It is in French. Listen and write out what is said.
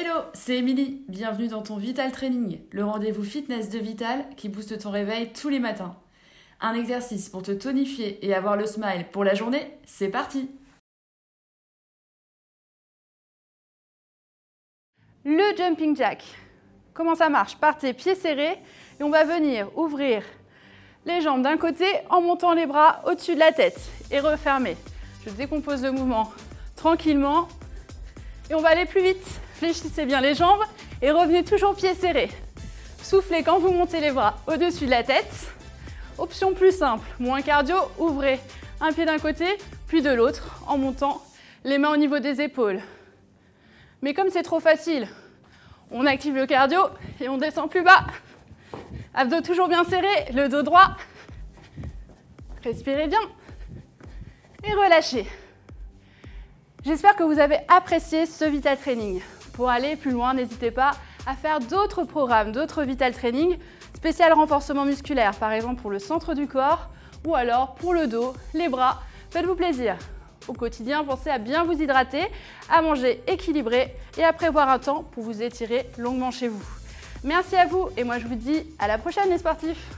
Hello, c'est Émilie. Bienvenue dans ton Vital Training, le rendez-vous fitness de Vital qui booste ton réveil tous les matins. Un exercice pour te tonifier et avoir le smile pour la journée, c'est parti Le jumping jack. Comment ça marche? Partez pieds serrés et on va venir ouvrir les jambes d'un côté en montant les bras au-dessus de la tête et refermer. Je décompose le mouvement tranquillement et on va aller plus vite. Fléchissez bien les jambes et revenez toujours pieds serrés. Soufflez quand vous montez les bras au-dessus de la tête. Option plus simple, moins cardio, ouvrez un pied d'un côté puis de l'autre en montant les mains au niveau des épaules. Mais comme c'est trop facile, on active le cardio et on descend plus bas. Abdos toujours bien serrés, le dos droit. Respirez bien et relâchez. J'espère que vous avez apprécié ce Vital Training. Pour aller plus loin, n'hésitez pas à faire d'autres programmes, d'autres Vital Training, spécial renforcement musculaire, par exemple pour le centre du corps ou alors pour le dos, les bras. Faites-vous plaisir. Au quotidien, pensez à bien vous hydrater, à manger équilibré et à prévoir un temps pour vous étirer longuement chez vous. Merci à vous et moi je vous dis à la prochaine les sportifs